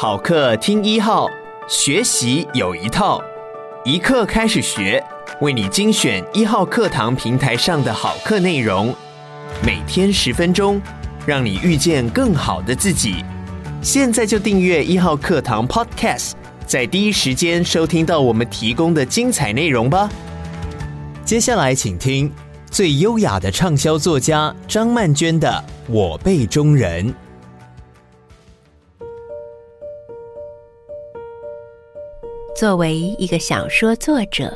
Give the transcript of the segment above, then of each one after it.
好课听一号，学习有一套，一课开始学，为你精选一号课堂平台上的好课内容，每天十分钟，让你遇见更好的自己。现在就订阅一号课堂 Podcast，在第一时间收听到我们提供的精彩内容吧。接下来请听最优雅的畅销作家张曼娟的《我辈中人》。作为一个小说作者，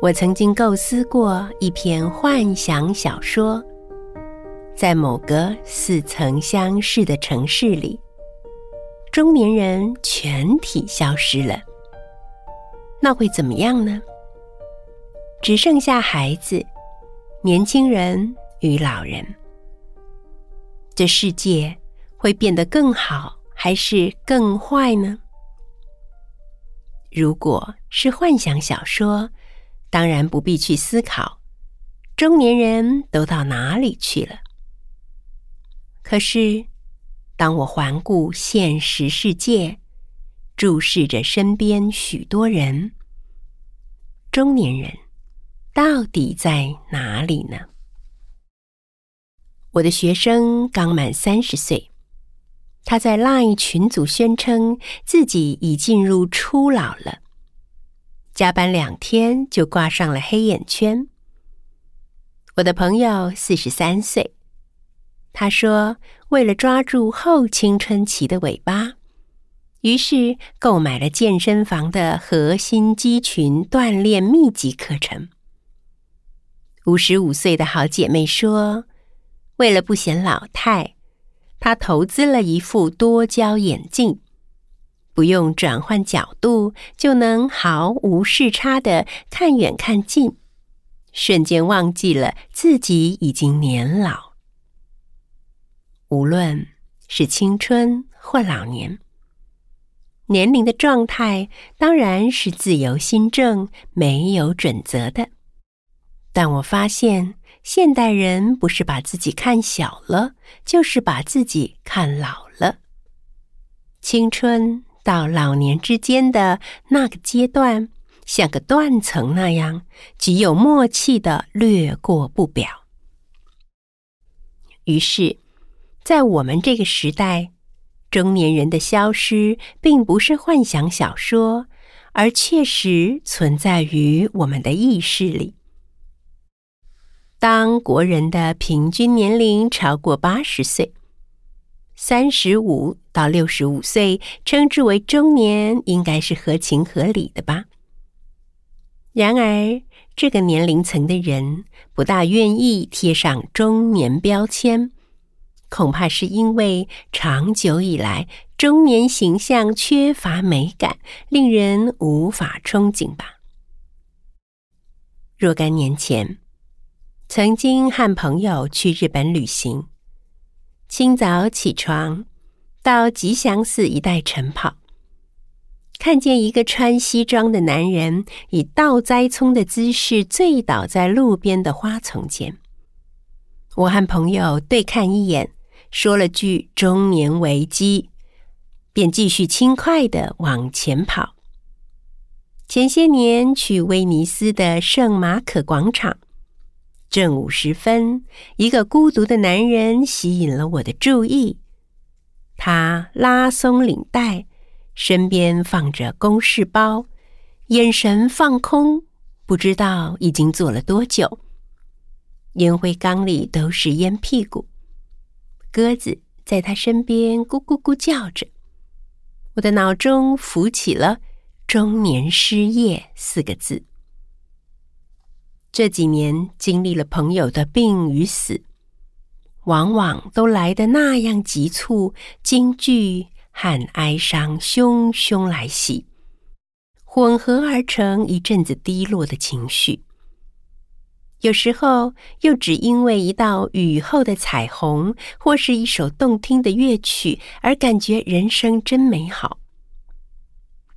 我曾经构思过一篇幻想小说，在某个似曾相识的城市里，中年人全体消失了，那会怎么样呢？只剩下孩子、年轻人与老人，这世界会变得更好还是更坏呢？如果是幻想小说，当然不必去思考中年人都到哪里去了。可是，当我环顾现实世界，注视着身边许多人，中年人到底在哪里呢？我的学生刚满三十岁。他在 LINE 群组宣称自己已进入初老了，加班两天就挂上了黑眼圈。我的朋友四十三岁，他说为了抓住后青春期的尾巴，于是购买了健身房的核心肌群锻炼密集课程。五十五岁的好姐妹说，为了不显老态。他投资了一副多焦眼镜，不用转换角度就能毫无视差的看远看近，瞬间忘记了自己已经年老。无论是青春或老年，年龄的状态当然是自由心证、没有准则的。但我发现。现代人不是把自己看小了，就是把自己看老了。青春到老年之间的那个阶段，像个断层那样，极有默契地掠过不表。于是，在我们这个时代，中年人的消失，并不是幻想小说，而确实存在于我们的意识里。当国人的平均年龄超过八十岁，三十五到六十五岁称之为中年，应该是合情合理的吧？然而，这个年龄层的人不大愿意贴上中年标签，恐怕是因为长久以来中年形象缺乏美感，令人无法憧憬吧。若干年前，曾经和朋友去日本旅行，清早起床，到吉祥寺一带晨跑，看见一个穿西装的男人以倒栽葱的姿势醉倒在路边的花丛间。我和朋友对看一眼，说了句“中年危机”，便继续轻快地往前跑。前些年去威尼斯的圣马可广场。正午时分，一个孤独的男人吸引了我的注意。他拉松领带，身边放着公事包，眼神放空，不知道已经坐了多久。烟灰缸里都是烟屁股，鸽子在他身边咕咕咕叫着。我的脑中浮起了“中年失业”四个字。这几年经历了朋友的病与死，往往都来得那样急促、惊惧和哀伤汹汹来袭，混合而成一阵子低落的情绪。有时候又只因为一道雨后的彩虹，或是一首动听的乐曲，而感觉人生真美好。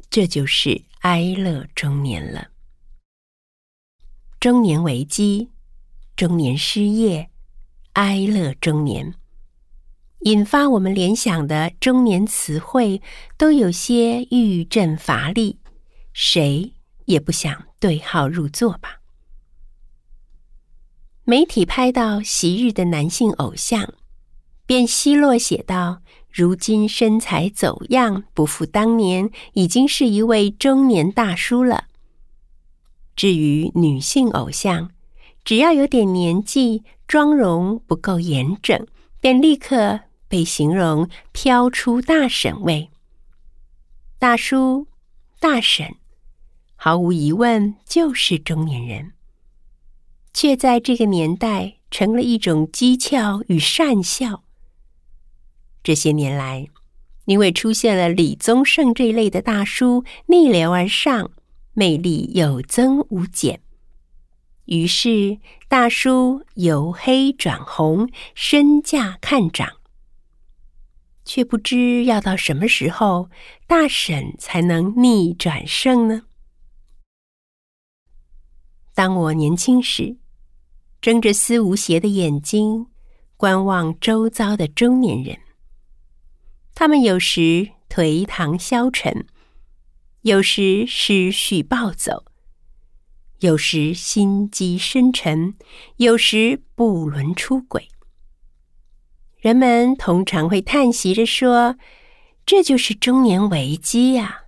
这就是哀乐中年了。中年危机，中年失业，哀乐中年，引发我们联想的中年词汇都有些欲振乏力，谁也不想对号入座吧？媒体拍到昔日的男性偶像，便奚落写道：“如今身材走样，不复当年，已经是一位中年大叔了。”至于女性偶像，只要有点年纪，妆容不够严整，便立刻被形容飘出大婶味。大叔、大婶，毫无疑问就是中年人，却在这个年代成了一种讥诮与讪笑。这些年来，因为出现了李宗盛这一类的大叔逆流而上，魅力有增无减。于是，大叔由黑转红，身价看涨。却不知要到什么时候，大婶才能逆转胜呢？当我年轻时，睁着丝无邪的眼睛观望周遭的中年人，他们有时颓唐消沉，有时思绪暴走。有时心机深沉，有时不伦出轨。人们通常会叹息着说：“这就是中年危机呀！”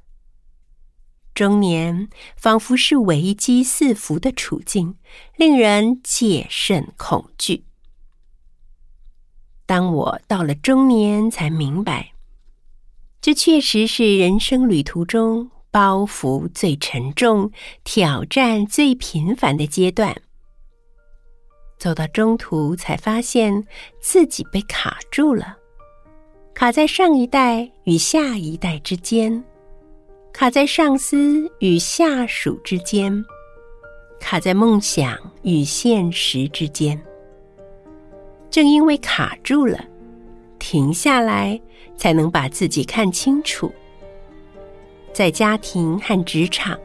中年仿佛是危机四伏的处境，令人戒慎恐惧。当我到了中年，才明白，这确实是人生旅途中，包袱最沉重、挑战最频繁的阶段，走到中途才发现自己被卡住了，卡在上一代与下一代之间，卡在上司与下属之间，卡在梦想与现实之间。正因为卡住了，停下来才能把自己看清楚。在家庭和职场，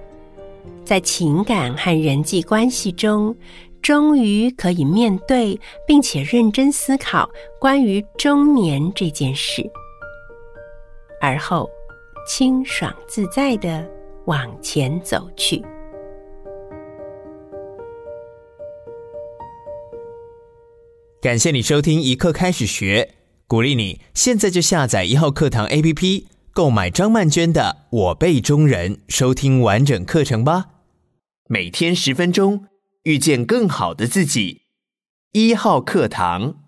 在情感和人际关系中，终于可以面对并且认真思考关于中年这件事，而后清爽自在的往前走去。感谢你收听一课开始学，鼓励你现在就下载一号课堂 APP。购买张曼娟的《我辈中人》，收听完整课程吧。每天十分钟，遇见更好的自己。一号课堂。